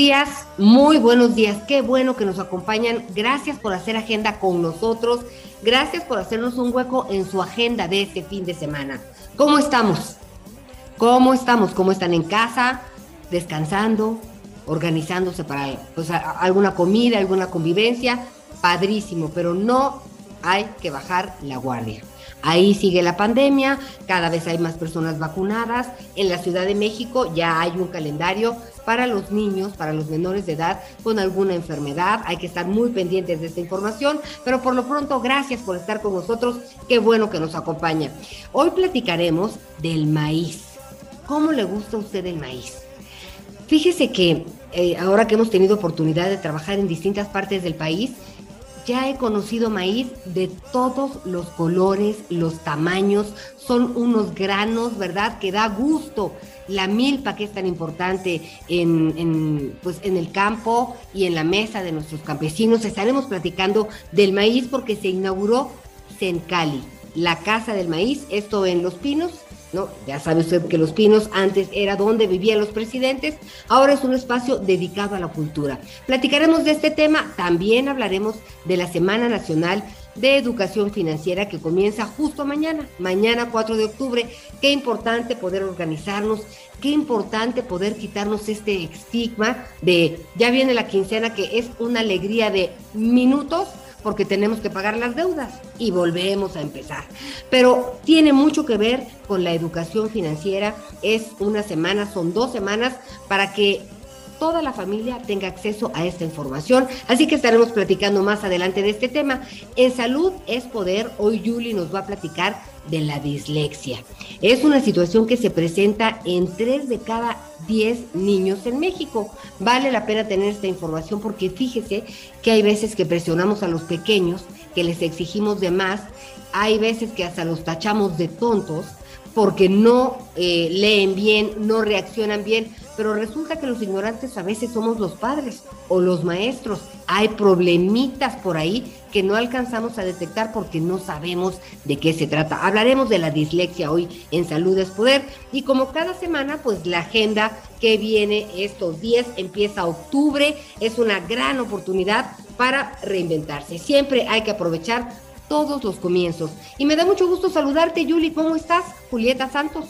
Días, muy buenos días. Qué bueno que nos acompañan. Gracias por hacer agenda con nosotros. Gracias por hacernos un hueco en su agenda de este fin de semana. ¿Cómo estamos? ¿Cómo estamos? ¿Cómo están en casa? ¿Descansando? ¿Organizándose para pues, alguna comida, alguna convivencia? Padrísimo, pero no hay que bajar la guardia. Ahí sigue la pandemia, cada vez hay más personas vacunadas. En la Ciudad de México ya hay un calendario para los niños, para los menores de edad con alguna enfermedad. Hay que estar muy pendientes de esta información, pero por lo pronto, gracias por estar con nosotros. Qué bueno que nos acompaña. Hoy platicaremos del maíz. ¿Cómo le gusta a usted el maíz? Fíjese que eh, ahora que hemos tenido oportunidad de trabajar en distintas partes del país, ya he conocido maíz de todos los colores, los tamaños, son unos granos, ¿verdad? Que da gusto. La milpa que es tan importante en, pues en el campo y en la mesa de nuestros campesinos. Estaremos platicando del maíz porque se inauguró Sencali, la casa del maíz, esto en Los Pinos, ¿no? Ya sabe usted que Los Pinos antes era donde vivían los presidentes, ahora es un espacio dedicado a la cultura. Platicaremos de este tema, también hablaremos de la Semana Nacional de Educación Financiera que comienza justo mañana, mañana 4 de octubre. Qué importante poder organizarnos, qué importante poder quitarnos este estigma de ya viene la quincena que es una alegría de minutos porque tenemos que pagar las deudas y volvemos a empezar. Pero tiene mucho que ver con la educación financiera. Es una semana, son dos semanas para que toda la familia tenga acceso a esta información. Así que estaremos platicando más adelante de este tema. En salud es poder, hoy Julie nos va a platicar de la dislexia. Es una situación que se presenta en tres de cada 10 niños en México. Vale la pena tener esta información porque fíjese que hay veces que presionamos a los pequeños, que les exigimos de más, hay veces que hasta los tachamos de tontos porque no eh, leen bien, no reaccionan bien, pero resulta que los ignorantes a veces somos los padres o los maestros. Hay problemitas por ahí que no alcanzamos a detectar porque no sabemos de qué se trata. Hablaremos de la dislexia hoy en Salud es Poder y como cada semana, pues la agenda que viene estos días empieza octubre, es una gran oportunidad para reinventarse. Siempre hay que aprovechar todos los comienzos. Y me da mucho gusto saludarte, Yuli. ¿Cómo estás? Julieta Santos.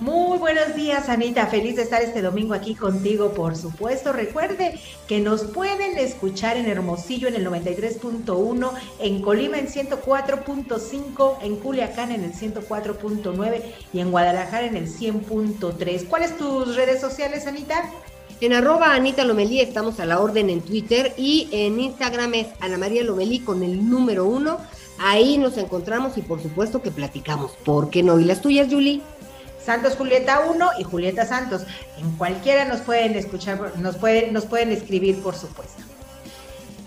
Muy buenos días, Anita. Feliz de estar este domingo aquí contigo, por supuesto. Recuerde que nos pueden escuchar en Hermosillo en el 93.1, en Colima en 104.5, en Culiacán en el 104.9 y en Guadalajara en el 100.3. ¿Cuáles tus redes sociales, Anita? En arroba Anita Lomelí estamos a la orden en Twitter y en Instagram es Ana María Lomelí con el número uno. Ahí nos encontramos y por supuesto que platicamos. ¿Por qué no? ¿Y las tuyas, Julie? Santos Julieta 1 y Julieta Santos. En cualquiera nos pueden escuchar, nos pueden, nos pueden escribir, por supuesto.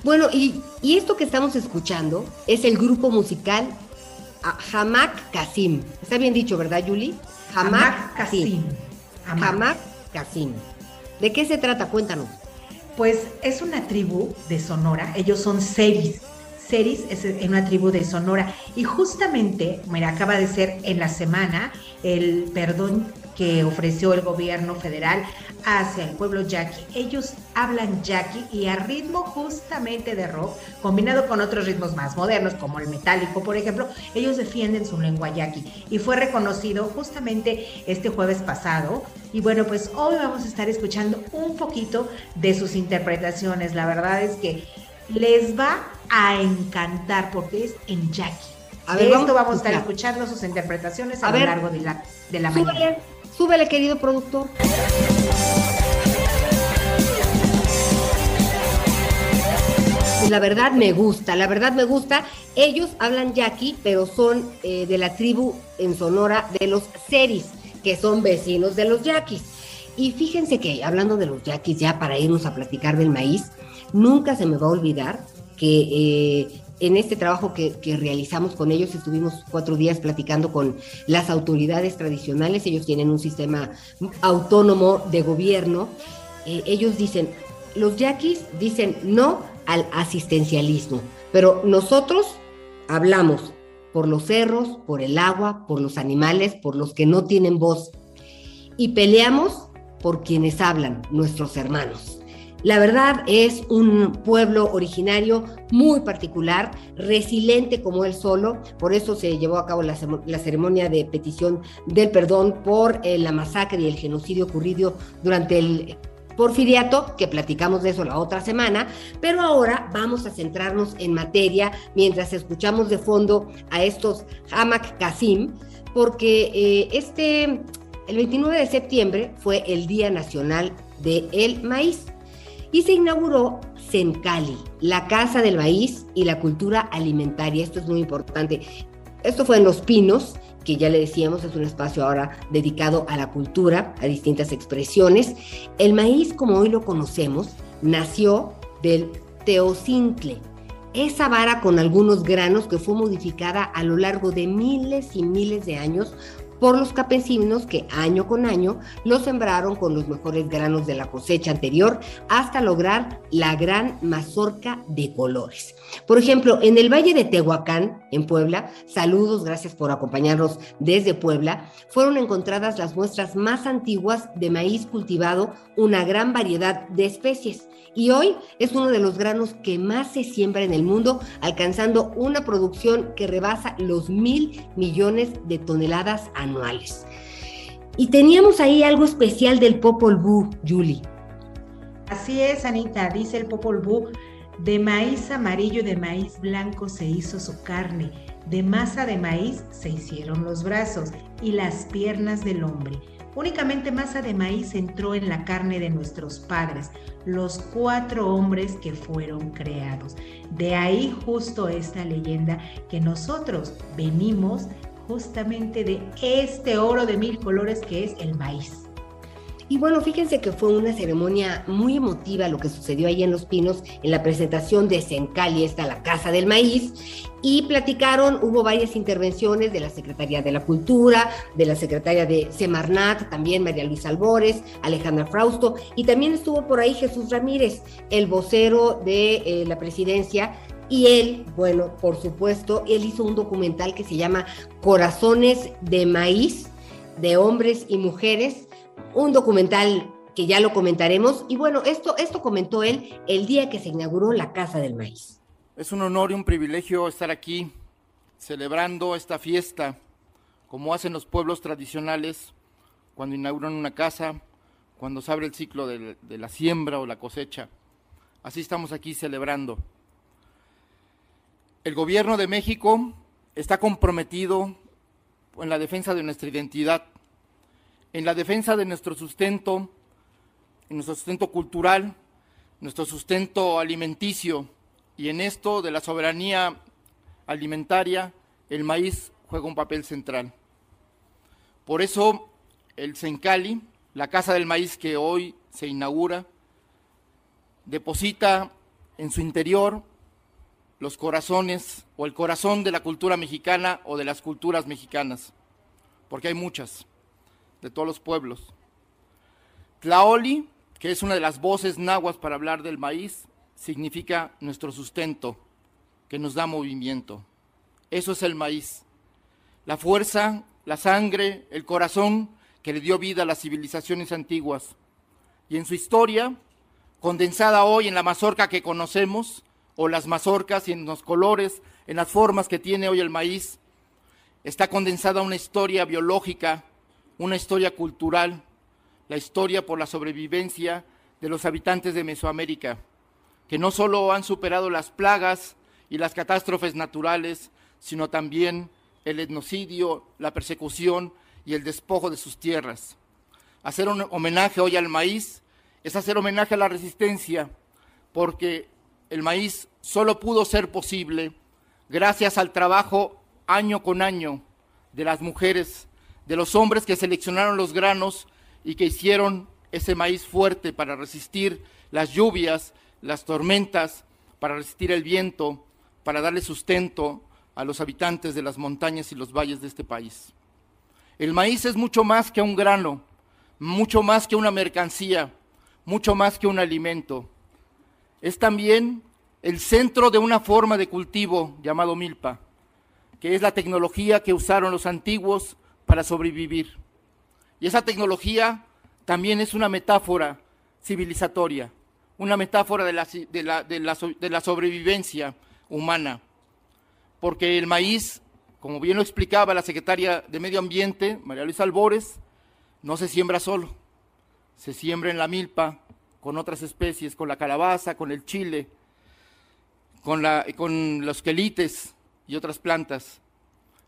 Bueno, y, esto que estamos escuchando es el grupo musical Hamak Kasim. Está bien dicho, ¿verdad, Julie? Hamak Kasim. Hamak Kasim. ¿De qué se trata? Cuéntanos. Pues es una tribu de Sonora. Ellos son seis Ceris es en una tribu de Sonora. Y justamente, mira, acaba de ser en la semana el perdón que ofreció el gobierno federal hacia el pueblo yaqui. Ellos hablan yaqui y a ritmo justamente de rock, combinado con otros ritmos más modernos, como el metálico, por ejemplo, ellos defienden su lengua yaqui y fue reconocido justamente este jueves pasado. Y bueno, pues hoy vamos a estar escuchando un poquito de sus interpretaciones. La verdad es que les va a encantar porque es en yaqui. A ver, esto vamos a estar escuchando sus interpretaciones a, lo largo de la, de la mañana. Súbele, querido productor. la verdad me gusta, la verdad me gusta. Ellos hablan yaqui, pero son eh, de la tribu en Sonora de los Seris, que son vecinos de los yaquis. Y fíjense que hablando de los yaquis, ya para irnos a platicar del maíz, nunca se me va a olvidar eh, en este trabajo que, realizamos con ellos, estuvimos cuatro días platicando con las autoridades tradicionales, ellos tienen un sistema autónomo de gobierno, eh, ellos dicen, los yaquis dicen no al asistencialismo, pero nosotros hablamos por los cerros, por el agua, por los animales, por los que no tienen voz, y peleamos por quienes hablan, nuestros hermanos. La verdad es un pueblo originario muy particular, resiliente como él solo, por eso se llevó a cabo la, ceremonia de petición del perdón por eh, la masacre y el genocidio ocurrido durante el porfiriato, que platicamos de eso la otra semana, pero ahora vamos a centrarnos en materia mientras escuchamos de fondo a estos Hamak Kasim, porque eh, este, el 29 de septiembre fue el Día Nacional del Maíz y se inauguró Sencali, la Casa del Maíz y la Cultura Alimentaria. Esto es muy importante. Esto fue en Los Pinos, que ya le decíamos es un espacio ahora dedicado a la cultura, a distintas expresiones. El maíz, como hoy lo conocemos, nació del teocintle, esa vara con algunos granos que fue modificada a lo largo de miles y miles de años por los campesinos que año con año lo sembraron con los mejores granos de la cosecha anterior hasta lograr la gran mazorca de colores. Por ejemplo, en el Valle de Tehuacán, en Puebla, saludos, gracias por acompañarnos desde Puebla, fueron encontradas las muestras más antiguas de maíz cultivado, una gran variedad de especies y hoy es uno de los granos que más se siembra en el mundo, alcanzando una producción que rebasa los mil millones de toneladas Y teníamos ahí algo especial del Popol Vuh, Julie. Así es, Anita, dice el Popol Vuh, de maíz amarillo y de maíz blanco se hizo su carne, de masa de maíz se hicieron los brazos y las piernas del hombre Únicamente masa de maíz entró en la carne de nuestros padres, los cuatro hombres que fueron creados. De ahí justo esta leyenda que nosotros venimos justamente de este oro de mil colores que es el maíz. Y bueno, fíjense que fue una ceremonia muy emotiva lo que sucedió ahí en Los Pinos en la presentación de Sencali, esta la Casa del Maíz, y platicaron, hubo varias intervenciones de la Secretaría de la Cultura, de la Secretaria de Semarnat, también María Luisa Albores, Alejandra Frausto, y también estuvo por ahí Jesús Ramírez, el vocero de eh, la presidencia, y él, bueno, por supuesto, él hizo un documental que se llama Corazones de Maíz, de hombres y mujeres, un documental que ya lo comentaremos. Y bueno, esto, esto comentó él el día que se inauguró la Casa del Maíz. Es un honor y un privilegio estar aquí celebrando esta fiesta, como hacen los pueblos tradicionales cuando inauguran una casa, cuando se abre el ciclo de, de la siembra o la cosecha. Así estamos aquí celebrando. El gobierno de México está comprometido en la defensa de nuestra identidad en la defensa de nuestro sustento, en nuestro sustento cultural, nuestro sustento alimenticio y en esto de la soberanía alimentaria, el maíz juega un papel central. Por eso el Sencali, la Casa del Maíz que hoy se inaugura, deposita en su interior los corazones o el corazón de la cultura mexicana o de las culturas mexicanas, porque hay muchas de todos los pueblos. Tlaoli, que es una de las voces nahuas para hablar del maíz, significa nuestro sustento, que nos da movimiento. Eso es el maíz. La fuerza, la sangre, el corazón que le dio vida a las civilizaciones antiguas. Y en su historia, condensada hoy en la mazorca que conocemos, o las mazorcas y en los colores, en las formas que tiene hoy el maíz, está condensada una historia biológica, una historia cultural, la historia por la sobrevivencia de los habitantes de Mesoamérica, que no solo han superado las plagas y las catástrofes naturales, sino también el etnocidio, la persecución y el despojo de sus tierras. Hacer un homenaje hoy al maíz es hacer homenaje a la resistencia, porque el maíz solo pudo ser posible gracias al trabajo año con año de las mujeres, de los hombres que seleccionaron los granos y que hicieron ese maíz fuerte para resistir las lluvias, las tormentas, para resistir el viento, para darle sustento a los habitantes de las montañas y los valles de este país. El maíz es mucho más que un grano, mucho más que una mercancía, mucho más que un alimento. Es también el centro de una forma de cultivo llamado milpa, que es la tecnología que usaron los antiguos para sobrevivir. Y esa tecnología también es una metáfora civilizatoria, una metáfora de la, de la, de la sobrevivencia humana, porque el maíz, como bien lo explicaba la secretaria de Medio Ambiente, María Luisa Albores, no se siembra solo, se siembra en la milpa con otras especies, con la calabaza, con el chile, con, la, con los quelites y otras plantas,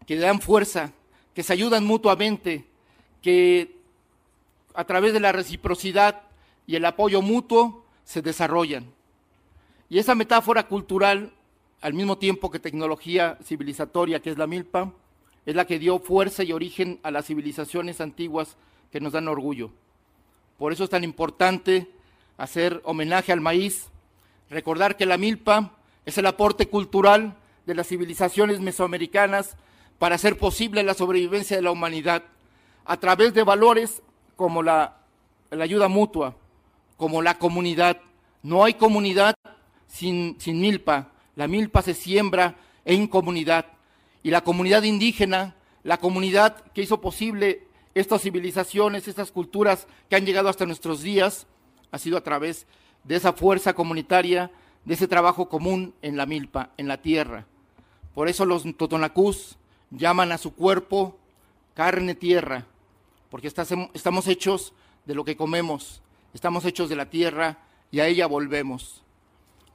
que dan fuerza, que se ayudan mutuamente, que a través de la reciprocidad y el apoyo mutuo se desarrollan. Y esa metáfora cultural, al mismo tiempo que tecnología civilizatoria, que es la milpa, es la que dio fuerza y origen a las civilizaciones antiguas que nos dan orgullo. Por eso es tan importante hacer homenaje al maíz, recordar que la milpa es el aporte cultural de las civilizaciones mesoamericanas para hacer posible la sobrevivencia de la humanidad a través de valores como la, ayuda mutua, como la comunidad. No hay comunidad sin, sin milpa. La milpa se siembra en comunidad. Y la comunidad indígena, la comunidad que hizo posible estas civilizaciones, estas culturas que han llegado hasta nuestros días, ha sido a través de esa fuerza comunitaria, de ese trabajo común en la milpa, en la tierra. Por eso los totonacús llaman a su cuerpo carne tierra, porque estamos hechos de lo que comemos, estamos hechos de la tierra y a ella volvemos.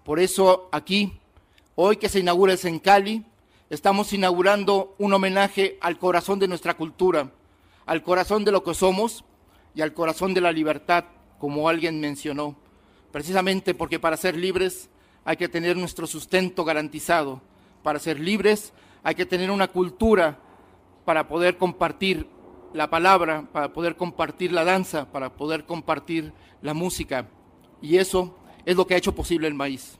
Por eso aquí, hoy que se inaugura el Sencali, estamos inaugurando un homenaje al corazón de nuestra cultura, al corazón de lo que somos y al corazón de la libertad, como alguien mencionó. Precisamente porque para ser libres hay que tener nuestro sustento garantizado. Para ser libres hay que tener una cultura para poder compartir la palabra, para poder compartir la danza, para poder compartir la música. Y eso es lo que ha hecho posible el maíz.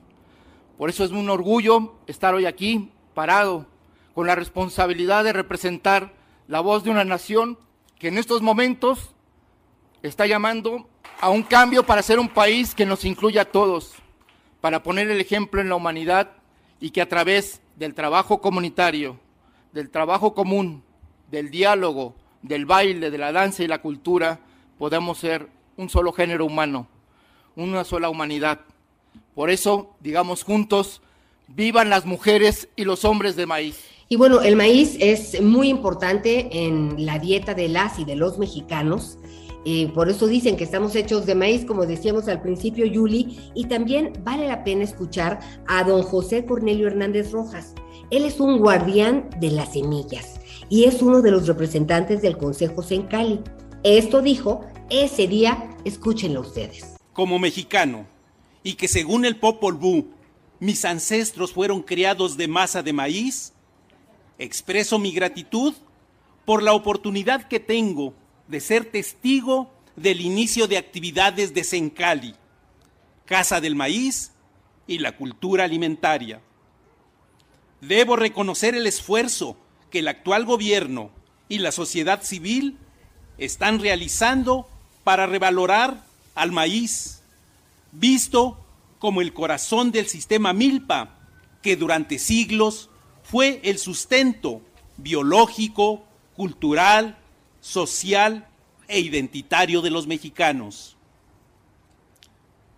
Por eso es un orgullo estar hoy aquí, parado, con la responsabilidad de representar la voz de una nación que en estos momentos está llamando a un cambio para ser un país que nos incluya a todos, para poner el ejemplo en la humanidad y que a través del trabajo comunitario, del trabajo común, del diálogo, del baile, de la danza y la cultura, podamos ser un solo género humano, una sola humanidad. Por eso, digamos juntos, vivan las mujeres y los hombres de maíz. Y bueno, el maíz es muy importante en la dieta de las y de los mexicanos. Eh, por eso dicen que estamos hechos de maíz, como decíamos al principio, Yuli, y también vale la pena escuchar a don José Cornelio Hernández Rojas. Él es un guardián de las semillas y es uno de los representantes del Consejo Sencali. Esto dijo ese día, escúchenlo ustedes. Como mexicano, y que según el Popol Vuh, mis ancestros fueron criados de masa de maíz, expreso mi gratitud por la oportunidad que tengo de ser testigo del inicio de actividades de Sencali, Casa del Maíz y la cultura alimentaria. Debo reconocer el esfuerzo que el actual gobierno y la sociedad civil están realizando para revalorar al maíz, visto como el corazón del sistema Milpa, que durante siglos fue el sustento biológico, cultural social e identitario de los mexicanos.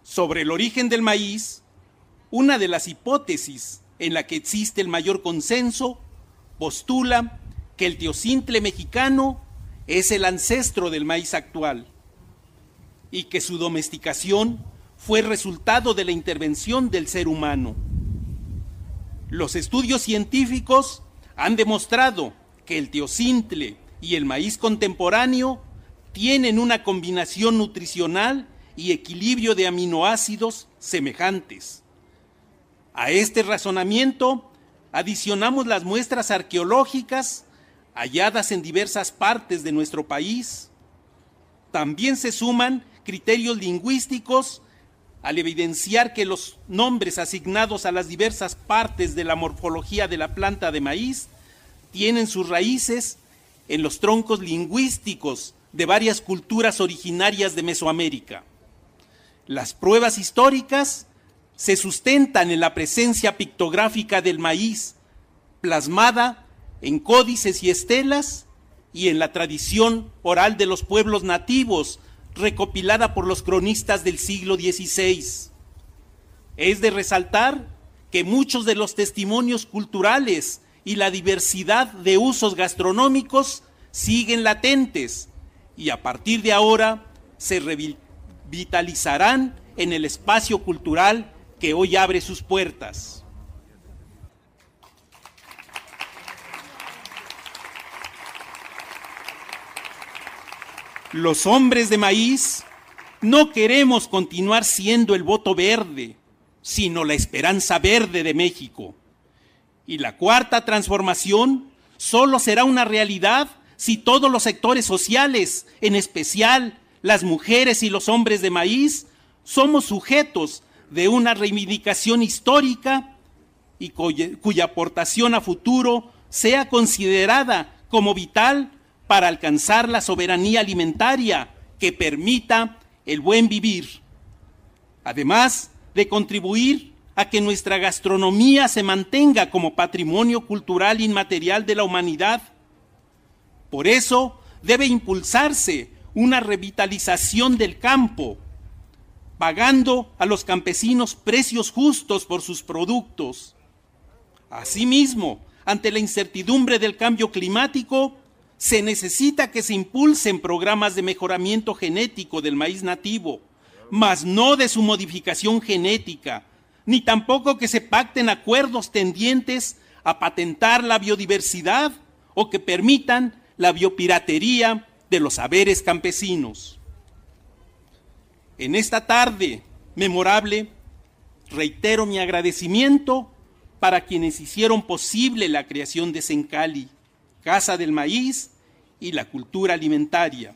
Sobre el origen del maíz, una de las hipótesis en la que existe el mayor consenso postula que el teocintle mexicano es el ancestro del maíz actual y que su domesticación fue resultado de la intervención del ser humano. Los estudios científicos han demostrado que el teocintle y el maíz contemporáneo tienen una combinación nutricional y equilibrio de aminoácidos semejantes. A este razonamiento adicionamos las muestras arqueológicas halladas en diversas partes de nuestro país. También se suman criterios lingüísticos al evidenciar que los nombres asignados a las diversas partes de la morfología de la planta de maíz tienen sus raíces en los troncos lingüísticos de varias culturas originarias de Mesoamérica. Las pruebas históricas se sustentan en la presencia pictográfica del maíz, plasmada en códices y estelas, y en la tradición oral de los pueblos nativos, recopilada por los cronistas del siglo XVI. Es de resaltar que muchos de los testimonios culturales y la diversidad de usos gastronómicos siguen latentes y a partir de ahora se revitalizarán en el espacio cultural que hoy abre sus puertas. Los hombres de maíz no queremos continuar siendo el voto verde, sino la esperanza verde de México. Y la cuarta transformación solo será una realidad si todos los sectores sociales, en especial las mujeres y los hombres de maíz, somos sujetos de una reivindicación histórica y cuya, aportación a futuro sea considerada como vital para alcanzar la soberanía alimentaria que permita el buen vivir. Además de contribuir a que nuestra gastronomía se mantenga como patrimonio cultural inmaterial de la humanidad por eso debe impulsarse una revitalización del campo, pagando a los campesinos precios justos por sus productos. Asimismo, ante la incertidumbre del cambio climático, se necesita que se impulsen programas de mejoramiento genético del maíz nativo, mas no de su modificación genética, ni tampoco que se pacten acuerdos tendientes a patentar la biodiversidad o que permitan la biopiratería de los saberes campesinos. En esta tarde memorable, reitero mi agradecimiento para quienes hicieron posible la creación de Sencali, Casa del Maíz y la cultura alimentaria,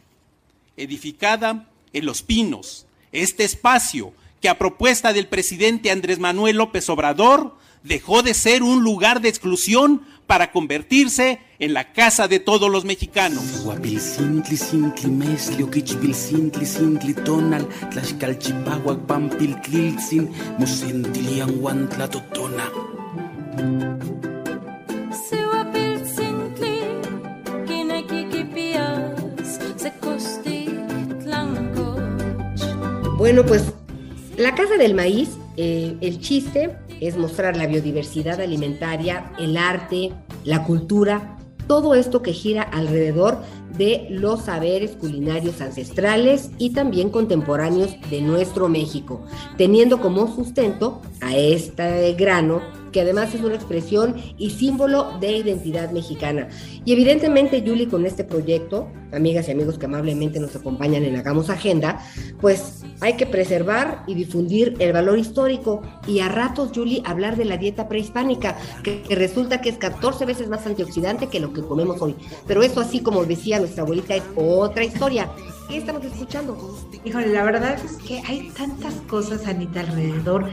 edificada en Los Pinos, este espacio que a propuesta del presidente Andrés Manuel López Obrador dejó de ser un lugar de exclusión para convertirse en la casa de todos los mexicanos. Bueno, pues la Casa del Maíz, eh, el chiste es mostrar la biodiversidad alimentaria, el arte, la cultura, todo esto que gira alrededor de los saberes culinarios ancestrales y también contemporáneos de nuestro México, teniendo como sustento a este grano que además es una expresión y símbolo de identidad mexicana. Y evidentemente, Julie, con este proyecto, amigas y amigos que amablemente nos acompañan en Hagamos Agenda, pues hay que preservar y difundir el valor histórico y a ratos, Julie, hablar de la dieta prehispánica, que, resulta que es 14 veces más antioxidante que lo que comemos hoy. Pero eso, así como decía nuestra abuelita, es otra historia. ¿Qué estamos escuchando? Híjole, la verdad es que hay tantas cosas, Anita, alrededor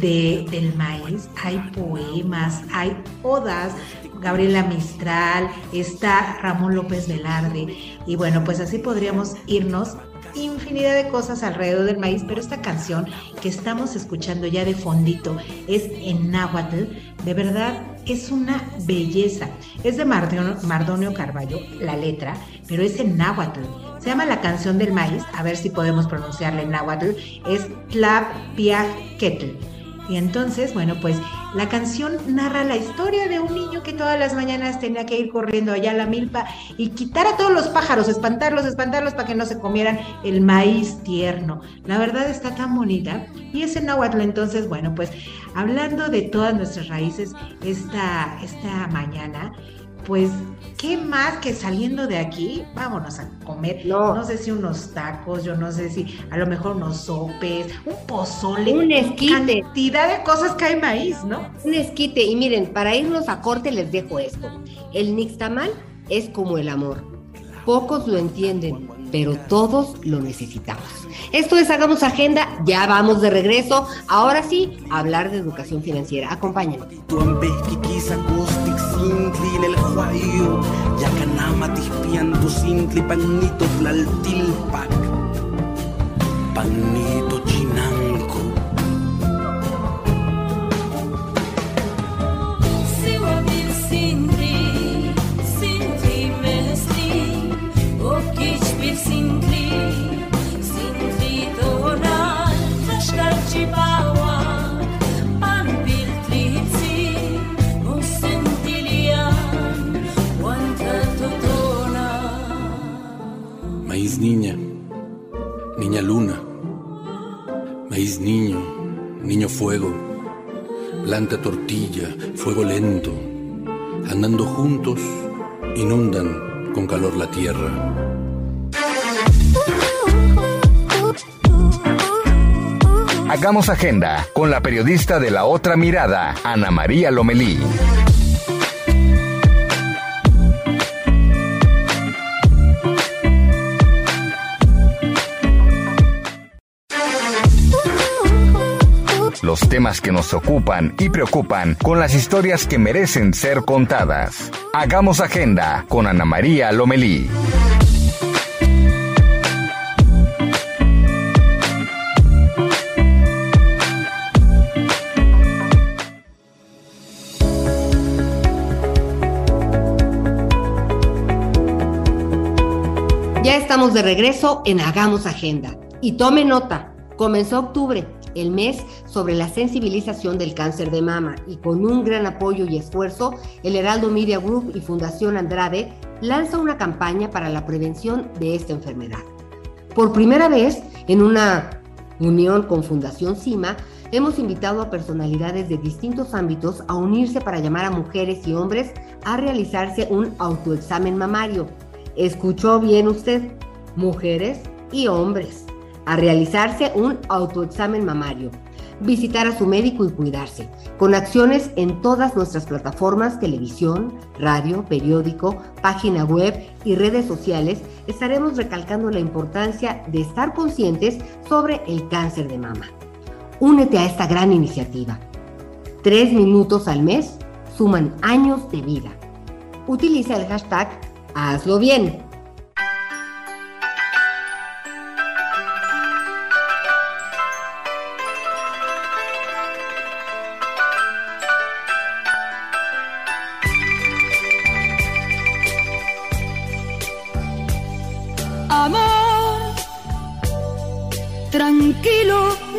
de, del maíz. Hay poemas, hay odas, Gabriela Mistral, está Ramón López Velarde. Y bueno, pues así podríamos irnos infinidad de cosas alrededor del maíz, pero esta canción que estamos escuchando ya de fondito es en náhuatl, de verdad es una belleza. Es de Mardonio, Carballo, la letra, pero es en náhuatl Se llama La canción del maíz, a ver si podemos pronunciarla en náhuatl, es Ketl. Y entonces, bueno, pues la canción narra la historia de un niño que todas las mañanas tenía que ir corriendo allá a la milpa y quitar a todos los pájaros, espantarlos, espantarlos para que no se comieran el maíz tierno. La verdad está tan bonita. Y ese náhuatl, entonces, bueno, pues hablando de todas nuestras raíces esta, esta mañana, pues, ¿qué más que saliendo de aquí? Vámonos a comer, no. sé si unos tacos, yo no sé si a lo mejor unos sopes, un pozole. Un esquite. Cantidad de cosas que hay maíz, ¿no? Un esquite. Y miren, para irnos a corte les dejo esto. El nixtamal es como el amor. Pocos lo entienden, pero todos lo necesitamos. Esto es Hagamos Agenda, ya vamos de regreso. Ahora sí, a hablar de educación financiera. Acompáñenos. Panito chinanco. Niña, niña luna, maíz niño, niño fuego, planta tortilla, fuego lento, andando juntos, inundan con calor la tierra. Hagamos agenda con la periodista de la otra mirada, Ana María Lomelí. Los temas que nos ocupan y preocupan con las historias que merecen ser contadas. Hagamos agenda con Ana María Lomelí. estamos de regreso en Hagamos Agenda. Y tome nota, comenzó octubre, el mes sobre la sensibilización del cáncer de mama, y con un gran apoyo y esfuerzo, el Heraldo Media Group y Fundación Andrade lanza una campaña para la prevención de esta enfermedad. Por primera vez, en una unión con Fundación CIMA, hemos invitado a personalidades de distintos ámbitos a unirse para llamar a mujeres y hombres a realizarse un autoexamen mamario. Escuchó bien usted, mujeres y hombres, a realizarse un autoexamen mamario, visitar a su médico y cuidarse, con acciones en todas nuestras plataformas, televisión, radio, periódico, página web y redes sociales, estaremos recalcando la importancia de estar conscientes sobre el cáncer de mama. Únete a esta gran iniciativa. Tres minutos al mes suman años de vida. Utiliza el hashtag hazlo bien.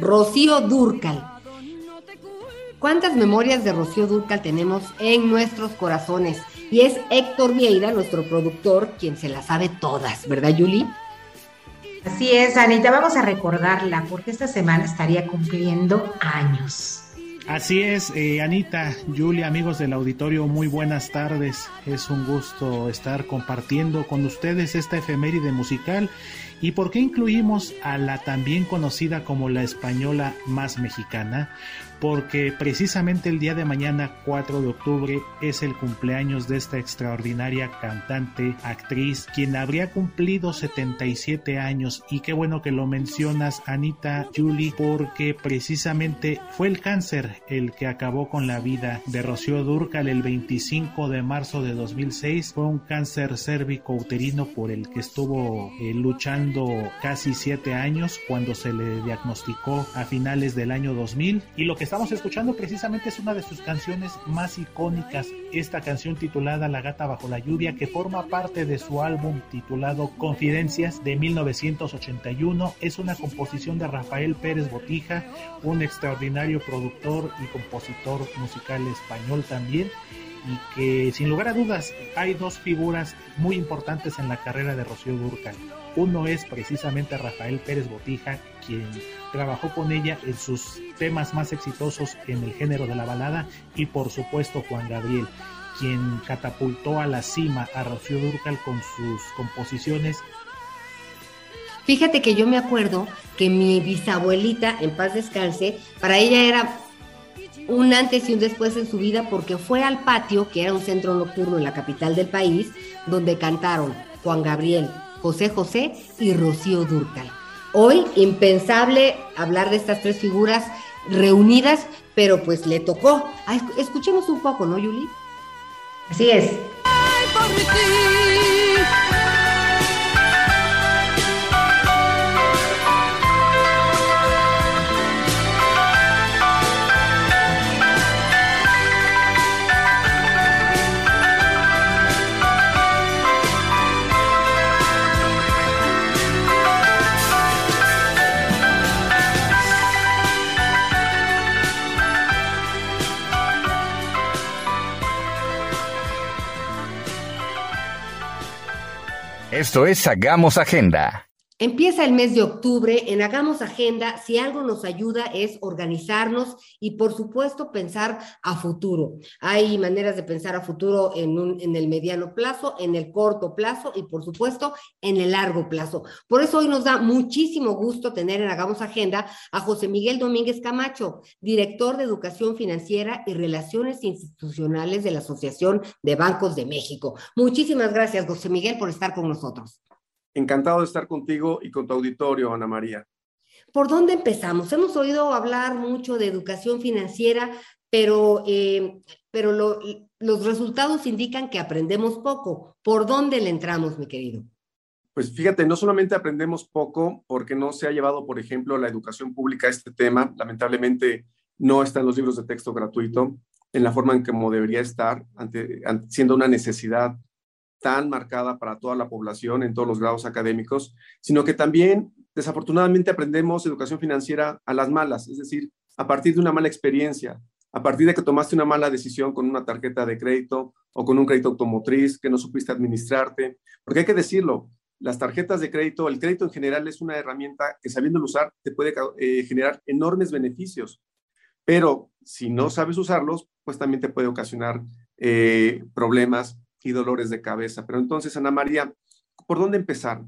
Rocío Durcal. ¿Cuántas memorias de Rocío Durcal tenemos en nuestros corazones? Y es Héctor Vieira, nuestro productor, quien se la sabe todas, ¿verdad, Yuli? Así es, Anita, vamos a recordarla porque esta semana estaría cumpliendo años. Así es, eh, Anita, Julia, amigos del auditorio, muy buenas tardes. Es un gusto estar compartiendo con ustedes esta efeméride musical ¿Y por qué incluimos a la también conocida como la española más mexicana? Porque precisamente el día de mañana, 4 de octubre, es el cumpleaños de esta extraordinaria cantante, actriz, quien habría cumplido 77 años. Y qué bueno que lo mencionas, Anita Julie, porque precisamente fue el cáncer el que acabó con la vida de Rocío Durcal el 25 de marzo de 2006. Fue un cáncer cérvico uterino por el que estuvo eh, luchando casi 7 años cuando se le diagnosticó a finales del año 2000. Y lo que estamos escuchando precisamente es una de sus canciones más icónicas, esta canción titulada La gata bajo la lluvia, que forma parte de su álbum titulado Confidencias de 1981. Es una composición de Rafael Pérez Botija, un extraordinario productor y compositor musical español también y que sin lugar a dudas hay dos figuras muy importantes en la carrera de Rocío Durcal. Uno es precisamente Rafael Pérez Botija, quien trabajó con ella en sus temas más exitosos en el género de la balada, y por supuesto Juan Gabriel, quien catapultó a la cima a Rocío Durcal con sus composiciones. Fíjate que yo me acuerdo que mi bisabuelita, en paz descanse, para ella era un antes y un después en su vida porque fue al patio, que era un centro nocturno en la capital del país, donde cantaron Juan Gabriel, José José y Rocío Durcal. Hoy, impensable hablar de estas tres figuras reunidas, pero pues le tocó. Ah, escuchemos un poco, ¿no, Yuli? Así es. Esto es Hagamos Agenda. Empieza el mes de octubre, en Hagamos Agenda, si algo nos ayuda es organizarnos y por supuesto pensar a futuro. Hay maneras de pensar a futuro en, un, en el mediano plazo, en el corto plazo y por supuesto en el largo plazo. Por eso hoy nos da muchísimo gusto tener en Hagamos Agenda a José Miguel Domínguez Camacho, director de Educación Financiera y Relaciones Institucionales de la Asociación de Bancos de México. Muchísimas gracias, José Miguel, por estar con nosotros. Encantado de estar contigo y con tu auditorio, Ana María. ¿Por dónde empezamos? Hemos oído hablar mucho de educación financiera, pero, eh, pero los resultados indican que aprendemos poco. ¿Por dónde le entramos, mi querido? Pues fíjate, no solamente aprendemos poco porque no se ha llevado, por ejemplo, la educación pública a este tema. Lamentablemente no está en los libros de texto gratuito en la forma en que debería estar, siendo una necesidad tan marcada para toda la población en todos los grados académicos, sino que también desafortunadamente aprendemos educación financiera a las malas, es decir, a partir de una mala experiencia, a partir de que tomaste una mala decisión con una tarjeta de crédito o con un crédito automotriz que no supiste administrarte, porque hay que decirlo, las tarjetas de crédito, el crédito en general es una herramienta que sabiendo usar te puede eh, generar enormes beneficios, pero si no sabes usarlos, pues también te puede ocasionar eh, problemas y dolores de cabeza. Pero entonces, Ana María, ¿por dónde empezar?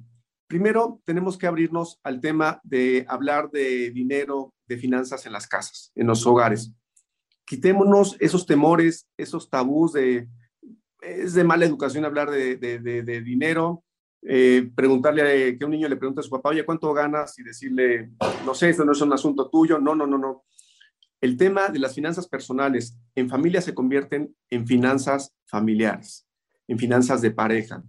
Primero, tenemos que abrirnos al tema de hablar de dinero, de finanzas en las casas, en los hogares. Quitémonos esos temores, esos tabús de, es de mala educación hablar de, de, dinero, eh, preguntarle a, que un niño le pregunte a su papá, oye, ¿cuánto ganas? Y decirle, no sé, esto no es un asunto tuyo. No, no, no, no. El tema de las finanzas personales en familia se convierten en finanzas familiares en finanzas de pareja.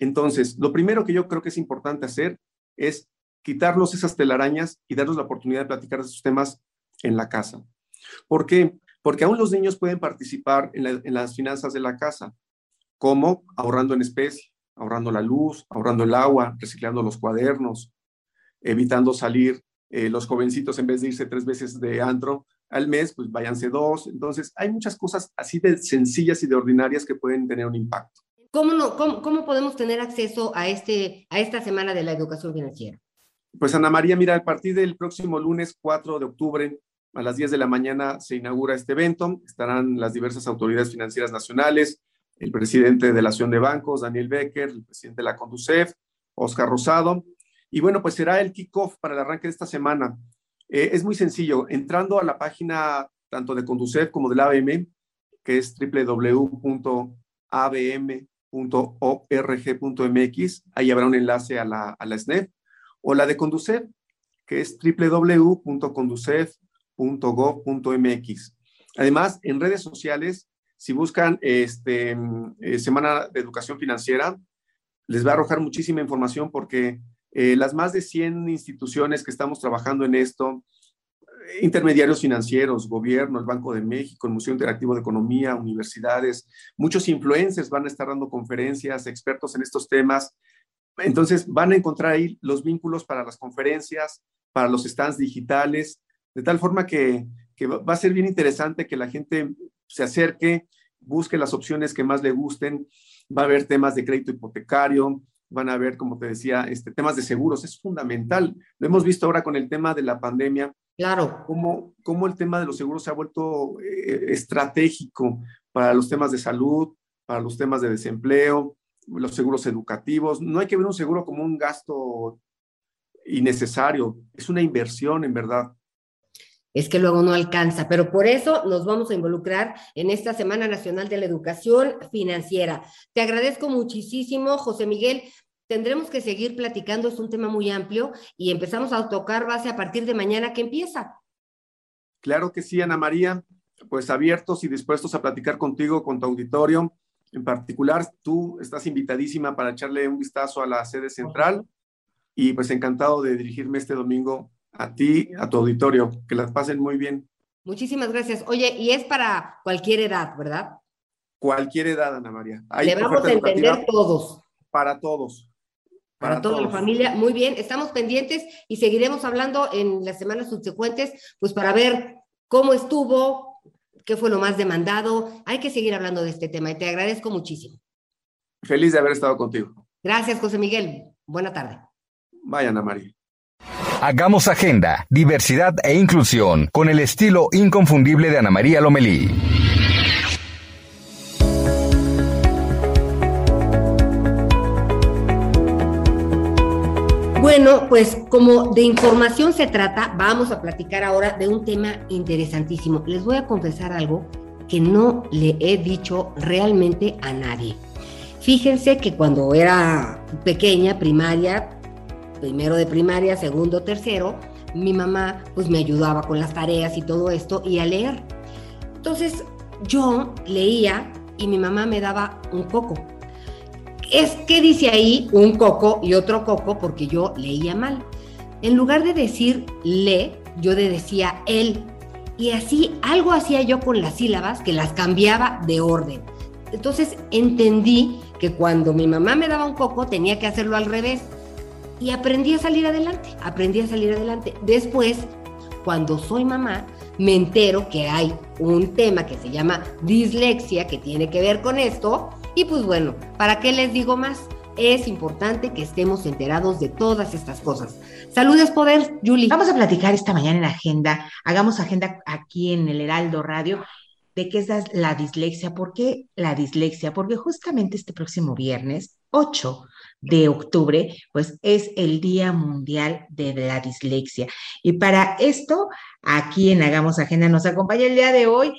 Entonces, lo primero que yo creo que es importante hacer es quitarnos esas telarañas y darnos la oportunidad de platicar de esos temas en la casa. ¿Por qué? Porque aún los niños pueden participar en, las finanzas de la casa, como ahorrando en especie, ahorrando la luz, ahorrando el agua, reciclando los cuadernos, evitando salir eh, los jovencitos en vez de irse tres veces de antro al mes, pues váyanse dos. Entonces, hay muchas cosas así de sencillas y de ordinarias que pueden tener un impacto. ¿Cómo, no, cómo, podemos tener acceso a, este, a esta semana de la educación financiera? Pues Ana María, mira, a partir del próximo lunes 4 de octubre a las 10 de la mañana se inaugura este evento. Estarán las diversas autoridades financieras nacionales, el presidente de la Acción de Bancos, Daniel Becker, el presidente de la Conducef, Oscar Rosado, Y bueno, pues será el kickoff para el arranque de esta semana. Eh, es muy sencillo, entrando a la página tanto de Conducef como del ABM, que es www.abm.org.mx, ahí habrá un enlace a la, a la SNEP, o la de Conducef, que es www.conducef.gov.mx. Además, en redes sociales, si buscan este, eh, Semana de Educación Financiera, les va a arrojar muchísima información porque eh, las más de 100 instituciones que estamos trabajando en esto, intermediarios financieros, gobierno, el Banco de México, el Museo Interactivo de Economía, universidades, muchos influencers van a estar dando conferencias, expertos en estos temas. Entonces van a encontrar ahí los vínculos para las conferencias, para los stands digitales, de tal forma que, que va a ser bien interesante que la gente se acerque, busque las opciones que más le gusten. Va a haber temas de crédito hipotecario, van a ver, como te decía, este, temas de seguros. Es fundamental. Lo hemos visto ahora con el tema de la pandemia. Claro. Cómo, cómo el tema de los seguros se ha vuelto eh, estratégico para los temas de salud, para los temas de desempleo, los seguros educativos. No hay que ver un seguro como un gasto innecesario, es una inversión en verdad es que luego no alcanza, pero por eso nos vamos a involucrar en esta Semana Nacional de la Educación Financiera. Te agradezco muchísimo, José Miguel. Tendremos que seguir platicando, es un tema muy amplio y empezamos a tocar base a partir de mañana que empieza. Claro que sí, Ana María, pues abiertos y dispuestos a platicar contigo, con tu auditorio. En particular, tú estás invitadísima para echarle un vistazo a la sede central y pues encantado de dirigirme este domingo a ti, a tu auditorio. Que las pasen muy bien. Muchísimas gracias. Oye, y es para cualquier edad, ¿verdad? Cualquier edad, Ana María. Hay Debemos entender todos. Para todos. Para, toda la familia. Muy bien, estamos pendientes y seguiremos hablando en las semanas subsecuentes, pues para ver cómo estuvo, qué fue lo más demandado. Hay que seguir hablando de este tema y te agradezco muchísimo. Feliz de haber estado contigo. Gracias, José Miguel. Buena tarde. Vaya, Ana María. Hagamos agenda, diversidad e inclusión con el estilo inconfundible de Ana María Lomelí. Bueno, pues como de información se trata, vamos a platicar ahora de un tema interesantísimo. Les voy a confesar algo que no le he dicho realmente a nadie. Fíjense que cuando era pequeña, primaria, primero de primaria, segundo, tercero, mi mamá pues me ayudaba con las tareas y todo esto y a leer. Entonces yo leía y mi mamá me daba un coco. Es que dice ahí un coco y otro coco porque yo leía mal. En lugar de decir le, yo decía él. Y así algo hacía yo con las sílabas que las cambiaba de orden. Entonces entendí que cuando mi mamá me daba un coco tenía que hacerlo al revés y aprendí a salir adelante, aprendí a salir adelante. Después, cuando soy mamá, me entero que hay un tema que se llama dislexia que tiene que ver con esto y pues bueno, ¿para qué les digo más? Es importante que estemos enterados de todas estas cosas. Saludes, Poder, Julie. Vamos a platicar esta mañana en agenda. Hagamos agenda aquí en el Heraldo Radio de qué es la dislexia. ¿Por qué la dislexia? Porque justamente este próximo viernes 8 de octubre, pues es el Día Mundial de la Dislexia. Y para esto, aquí en Hagamos Agenda nos acompaña el día de hoy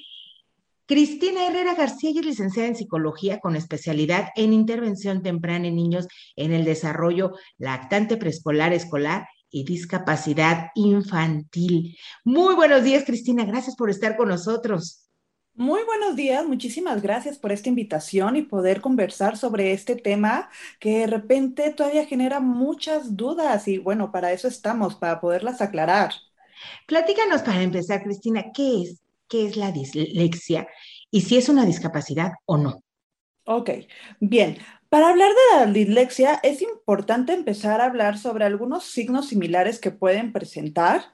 Cristina Herrera García es licenciada en psicología con especialidad en intervención temprana en niños en el desarrollo lactante preescolar, escolar y discapacidad infantil. Muy buenos días, Cristina. Gracias por estar con nosotros. Muy buenos días, muchísimas gracias por esta invitación y poder conversar sobre este tema que de repente todavía genera muchas dudas y bueno, para eso estamos, para poderlas aclarar. Platícanos para empezar, Cristina, ¿qué es, qué es la dislexia y si es una discapacidad o no? Ok, bien. Para hablar de la dislexia es importante empezar a hablar sobre algunos signos similares que pueden presentar.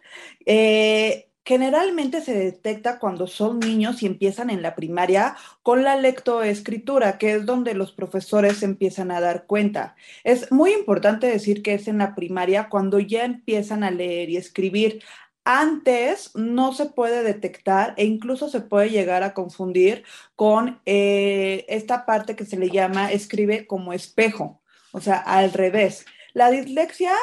Eh, Generalmente se detecta cuando son niños y empiezan en la primaria con la lectoescritura, que es donde los profesores empiezan a dar cuenta. Es muy importante decir que es en la primaria cuando ya empiezan a leer y escribir. Antes no se puede detectar e incluso se puede llegar a confundir con eh, esta parte que se le llama escribe como espejo, o sea, al revés. La dislexia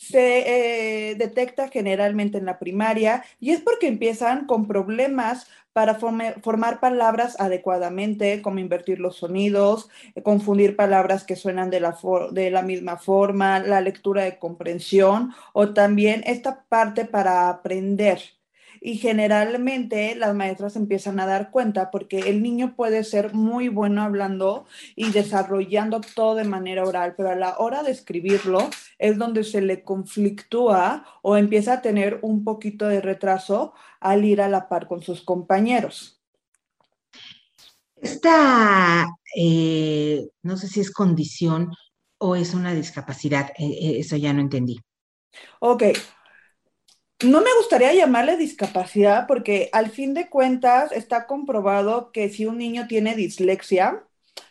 se eh, detecta generalmente en la primaria y es porque empiezan con problemas para formar palabras adecuadamente, como invertir los sonidos, eh, confundir palabras que suenan de la, de la misma forma, la lectura de comprensión o también esta parte para aprender y generalmente las maestras empiezan a dar cuenta porque el niño puede ser muy bueno hablando y desarrollando todo de manera oral, pero a la hora de escribirlo es donde se le conflictúa o empieza a tener un poquito de retraso al ir a la par con sus compañeros. Esta, eh, no sé si es condición o es una discapacidad, eh, eh, eso ya no entendí. Ok, no me gustaría llamarle discapacidad porque al fin de cuentas está comprobado que si un niño tiene dislexia,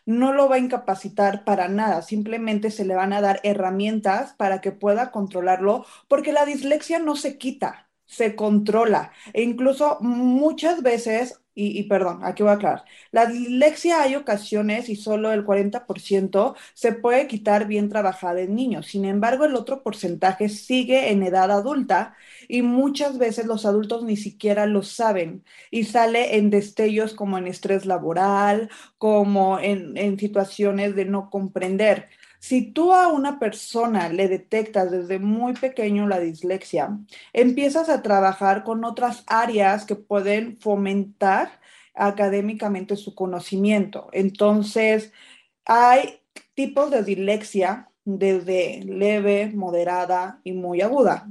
no lo va a incapacitar para nada, simplemente se le van a dar herramientas para que pueda controlarlo, porque la dislexia no se quita, se controla. E incluso muchas veces y, perdón, aquí voy a aclarar. La dislexia hay ocasiones y solo el 40% se puede quitar bien trabajada en niños. Sin embargo, el otro porcentaje sigue en edad adulta y muchas veces los adultos ni siquiera lo saben y sale en destellos como en estrés laboral, como en, en situaciones de no comprender. Si tú a una persona le detectas desde muy pequeño la dislexia, empiezas a trabajar con otras áreas que pueden fomentar académicamente su conocimiento. Entonces, hay tipos de dislexia desde leve, moderada y muy aguda.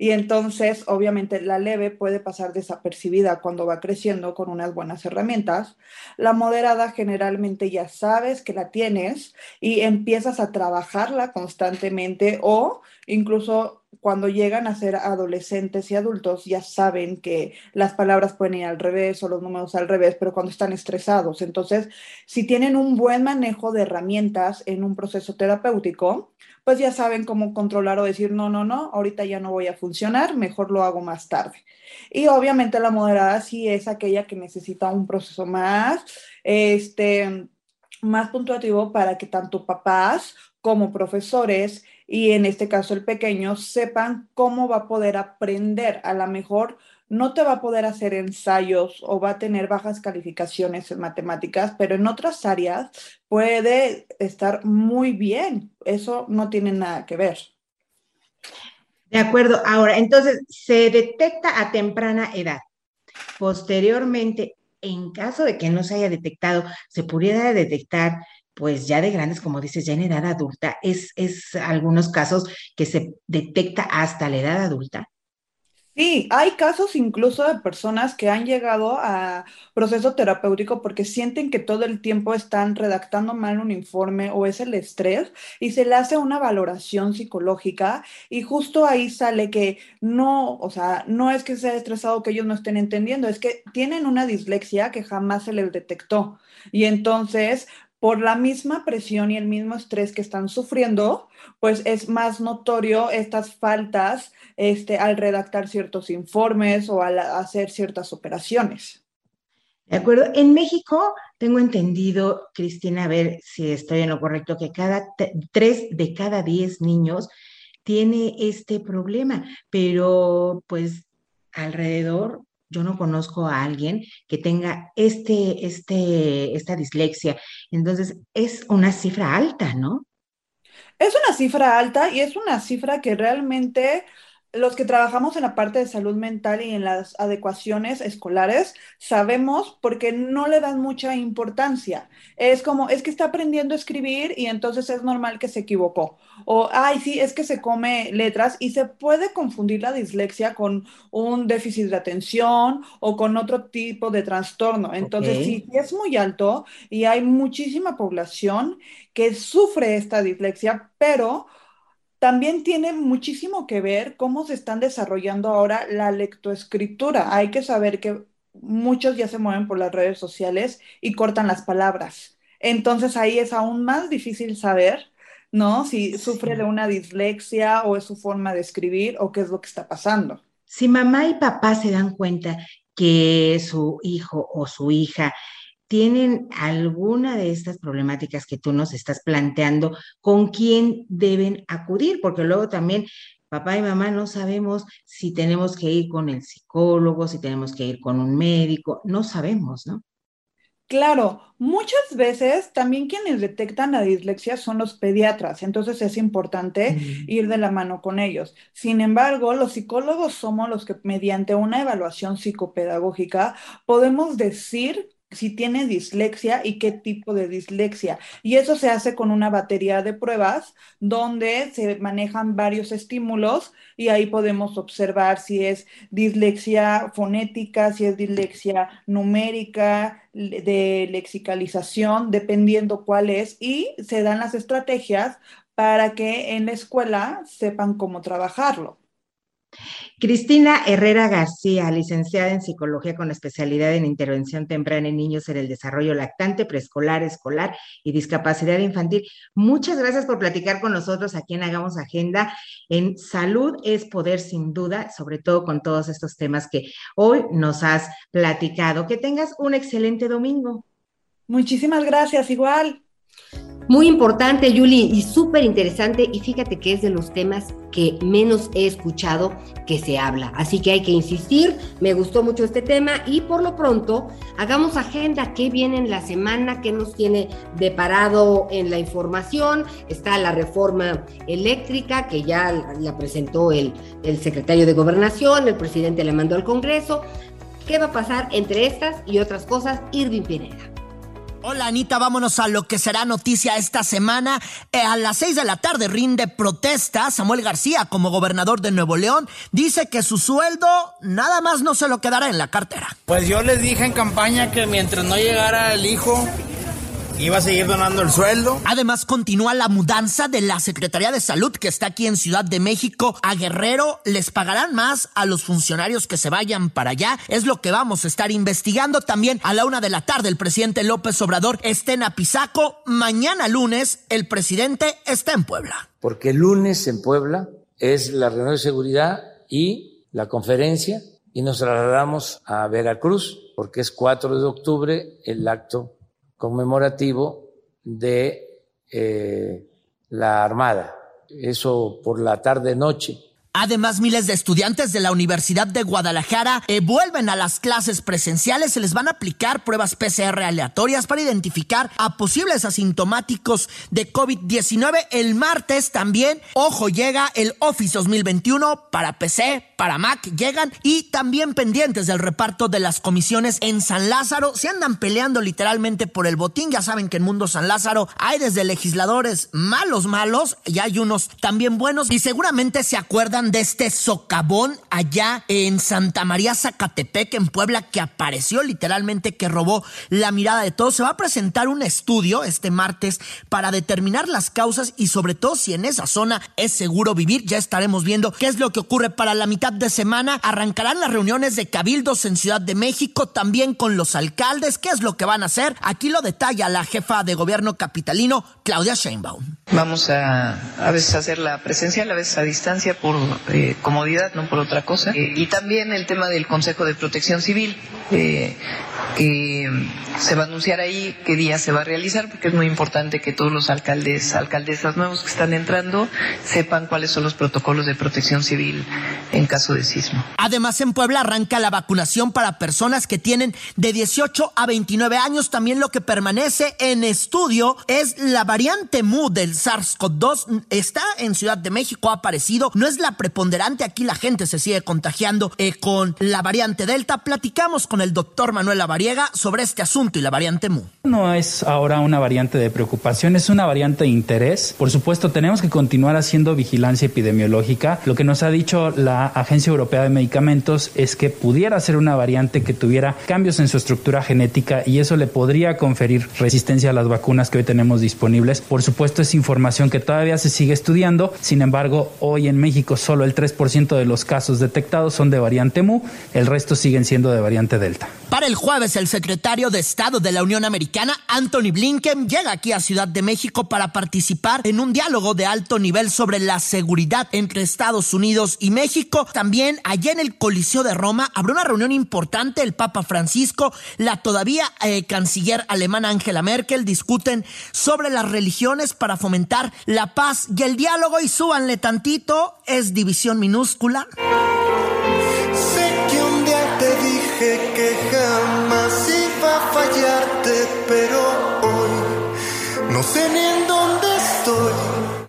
Y entonces, obviamente, la leve puede pasar desapercibida cuando va creciendo con unas buenas herramientas. La moderada generalmente ya sabes que la tienes y empiezas a trabajarla constantemente o incluso cuando llegan a ser adolescentes y adultos ya saben que las palabras pueden ir al revés o los números al revés, pero cuando están estresados. Entonces, si tienen un buen manejo de herramientas en un proceso terapéutico, pues ya saben cómo controlar o decir, no, no, no, ahorita ya no voy a funcionar, mejor lo hago más tarde. Y obviamente la moderada sí es aquella que necesita un proceso más, este, más puntuativo para que tanto papás como profesores y en este caso el pequeño sepan cómo va a poder aprender. A lo mejor no te va a poder hacer ensayos o va a tener bajas calificaciones en matemáticas, pero en otras áreas puede estar muy bien. Eso no tiene nada que ver. De acuerdo. Ahora, entonces, se detecta a temprana edad. Posteriormente, en caso de que no se haya detectado, se pudiera detectar pues ya de grandes, como dices, ya en edad adulta, es, es algunos casos que se detecta hasta la edad adulta. Sí, hay casos incluso de personas que han llegado a proceso terapéutico porque sienten que todo el tiempo están redactando mal un informe o es el estrés y se le hace una valoración psicológica y justo ahí sale que no, o sea, no es que sea estresado que ellos no estén entendiendo, es que tienen una dislexia que jamás se les detectó. Y entonces por la misma presión y el mismo estrés que están sufriendo, pues es más notorio estas faltas este, al redactar ciertos informes o al hacer ciertas operaciones. De acuerdo. En México tengo entendido, Cristina, a ver si estoy en lo correcto, que cada tres de cada diez niños tiene este problema, pero pues alrededor yo no conozco a alguien que tenga este, este, esta dislexia. Entonces, es una cifra alta, ¿no? Es una cifra alta y es una cifra que realmente los que trabajamos en la parte de salud mental y en las adecuaciones escolares sabemos porque no le dan mucha importancia. Es como, es que está aprendiendo a escribir y entonces es normal que se equivocó. O, ay, sí, es que se come letras y se puede confundir la dislexia con un déficit de atención o con otro tipo de trastorno. Entonces, sí, es muy alto y hay muchísima población que sufre esta dislexia, pero también tiene muchísimo que ver cómo se están desarrollando ahora la lectoescritura. Hay que saber que muchos ya se mueven por las redes sociales y cortan las palabras. Entonces ahí es aún más difícil saber, ¿no? Si sufre de una dislexia o es su forma de escribir o qué es lo que está pasando. Si mamá y papá se dan cuenta que su hijo o su hija tienen alguna de estas problemáticas que tú nos estás planteando, ¿con quién deben acudir? Porque luego también papá y mamá no sabemos si tenemos que ir con el psicólogo, si tenemos que ir con un médico, no sabemos, ¿no? Claro, muchas veces también quienes detectan la dislexia son los pediatras, entonces es importante ir de la mano con ellos. Sin embargo, los psicólogos somos los que mediante una evaluación psicopedagógica podemos decir si tiene dislexia y qué tipo de dislexia. Y eso se hace con una batería de pruebas donde se manejan varios estímulos y ahí podemos observar si es dislexia fonética, si es dislexia numérica, de lexicalización, dependiendo cuál es, y se dan las estrategias para que en la escuela sepan cómo trabajarlo. Cristina Herrera García, licenciada en psicología con especialidad en intervención temprana en niños en el desarrollo lactante, preescolar, escolar y discapacidad infantil. Muchas gracias por platicar con nosotros aquí en Hagamos Agenda. En salud es poder sin duda, sobre todo con todos estos temas que hoy nos has platicado. Que tengas un excelente domingo. Muchísimas gracias, igual. Muy importante, Yuli, y súper interesante. Y fíjate que es de los temas que menos he escuchado que se habla. Así que hay que insistir. Me gustó mucho este tema y por lo pronto hagamos agenda. ¿Qué viene en la semana? ¿Qué nos tiene deparado en la información? Está la reforma eléctrica que ya la presentó el, el secretario de Gobernación, el presidente le mandó al Congreso. ¿Qué va a pasar entre estas y otras cosas? Irving Pineda. Hola Anita, vámonos a lo que será noticia esta semana. Eh, a las seis de la tarde rinde protesta Samuel García como gobernador de Nuevo León. Dice que su sueldo nada más no se lo quedará en la cartera. Pues yo les dije en campaña que mientras no llegara el hijo, iba a seguir donando el sueldo. Además, continúa la mudanza de la Secretaría de Salud que está aquí en Ciudad de México a Guerrero. Les pagarán más a los funcionarios que se vayan para allá. Es lo que vamos a estar investigando. También a la una de la tarde, el presidente López Obrador está en Apizaco. Mañana lunes, el presidente está en Puebla. Porque el lunes en Puebla es la reunión de seguridad y la conferencia y nos trasladamos a Veracruz porque es 4 de octubre el acto conmemorativo de eh, la Armada. Eso por la tarde-noche. Además, miles de estudiantes de la Universidad de Guadalajara eh, vuelven a las clases presenciales. Se les van a aplicar pruebas PCR aleatorias para identificar a posibles asintomáticos de COVID-19. El martes también, ojo, llega el Office 2021 para PC, para Mac. Llegan y también pendientes del reparto de las comisiones en San Lázaro. Se andan peleando literalmente por el botín. Ya saben que en Mundo San Lázaro hay desde legisladores malos, malos, y hay unos también buenos. Y seguramente se acuerdan de este socavón allá en Santa María Zacatepec, en Puebla, que apareció literalmente, que robó la mirada de todos? Se va a presentar un estudio este martes para determinar las causas y sobre todo si en esa zona es seguro vivir. Ya estaremos viendo qué es lo que ocurre para la mitad de semana. Arrancarán las reuniones de cabildos en Ciudad de México, también con los alcaldes. ¿Qué es lo que van a hacer? Aquí lo detalla la jefa de gobierno capitalino, Claudia Sheinbaum. Vamos a a veces hacer la presencial, a veces a distancia por eh, comodidad, no por otra cosa. Eh, y también el tema del Consejo de Protección Civil, eh, que se va a anunciar ahí qué día se va a realizar, porque es muy importante que todos los alcaldes, alcaldesas nuevos que están entrando sepan cuáles son los protocolos de protección civil en caso de sismo. Además, en Puebla arranca la vacunación para personas que tienen de 18 a 29 años. También lo que permanece en estudio es la variante MU del SARS-CoV-2. Está en Ciudad de México, ha aparecido. No es la preponderante. Aquí la gente se sigue contagiando eh, con la variante Delta. Platicamos con el doctor Manuel Lavariega sobre este asunto y la variante MU. No es ahora una variante de preocupación, es una variante de interés. Por supuesto, tenemos que continuar haciendo vigilancia epidemiológica. Lo que nos ha dicho la Agencia Europea de Medicamentos es que pudiera ser una variante que tuviera cambios en su estructura genética y eso le podría conferir resistencia a las vacunas que hoy tenemos disponibles. Por supuesto, es información que todavía se sigue estudiando. Sin embargo, hoy en México solo el 3% de los casos detectados son de variante MU, el resto siguen siendo de variante. Delta. Para el jueves, el secretario de Estado de la Unión Americana, Anthony Blinken, llega aquí a Ciudad de México para participar en un diálogo de alto nivel sobre la seguridad entre Estados Unidos y México. También allá en el Coliseo de Roma habrá una reunión importante. El Papa Francisco, la todavía eh, canciller alemana Angela Merkel discuten sobre las religiones para fomentar la paz y el diálogo. Y súbanle tantito, es división minúscula. Sé que un día te dije que jamás iba a fallarte, pero hoy no sé ni en dónde.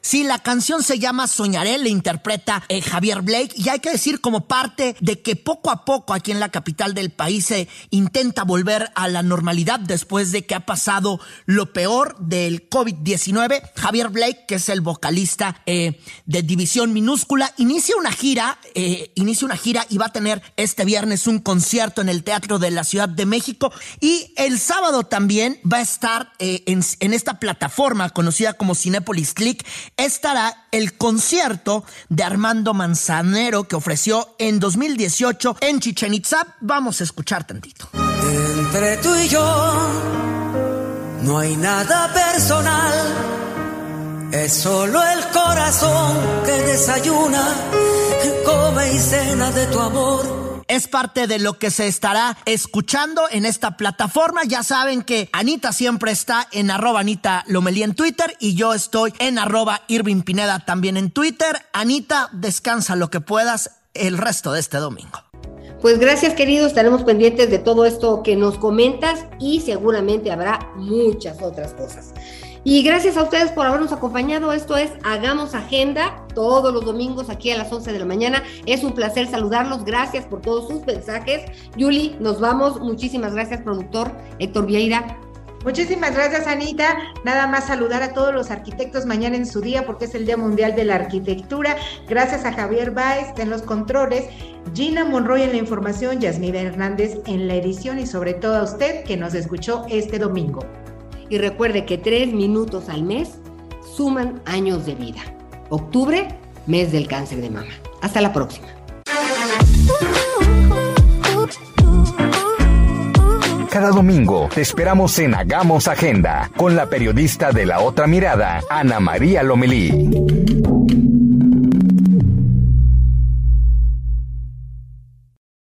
Sí, la canción se llama Soñaré, le interpreta eh, Javier Blake y hay que decir como parte de que poco a poco aquí en la capital del país se intenta volver a la normalidad después de que ha pasado lo peor del COVID-19. Javier Blake, que es el vocalista eh, de División Minúscula, inicia una gira, eh, inicia una gira y va a tener este viernes un concierto en el Teatro de la Ciudad de México y el sábado también va a estar en esta plataforma conocida como Cinepolis Click estará el concierto de Armando Manzanero que ofreció en 2018 en Chichen Itza. Vamos a escuchar tantito. Entre tú y yo no hay nada personal, es solo el corazón que desayuna, come y cena de tu amor. Es parte de lo que se estará escuchando en esta plataforma. Ya saben que Anita siempre está en arroba Anita Lomelí en Twitter y yo estoy en arroba Irving Pineda también en Twitter. Anita, descansa lo que puedas el resto de este domingo. Pues gracias queridos, estaremos pendientes de todo esto que nos comentas y seguramente habrá muchas otras cosas. Y gracias a ustedes por habernos acompañado. Esto es Hagamos Agenda todos los domingos aquí a las 11 de la mañana. Es un placer saludarlos. Gracias por todos sus mensajes. Yuli, nos vamos. Muchísimas gracias, productor Héctor Vieira. Muchísimas gracias, Anita. Nada más saludar a todos los arquitectos mañana en su día porque es el Día Mundial de la Arquitectura. Gracias a Javier Baez en los controles, Gina Monroy en la información, Yasmina Hernández en la edición y sobre todo a usted que nos escuchó este domingo. Y recuerde que tres minutos al mes suman años de vida. Octubre, mes del cáncer de mama. Hasta la próxima. Cada domingo te esperamos en Hagamos Agenda con la periodista de la otra mirada, Ana María Lomelí.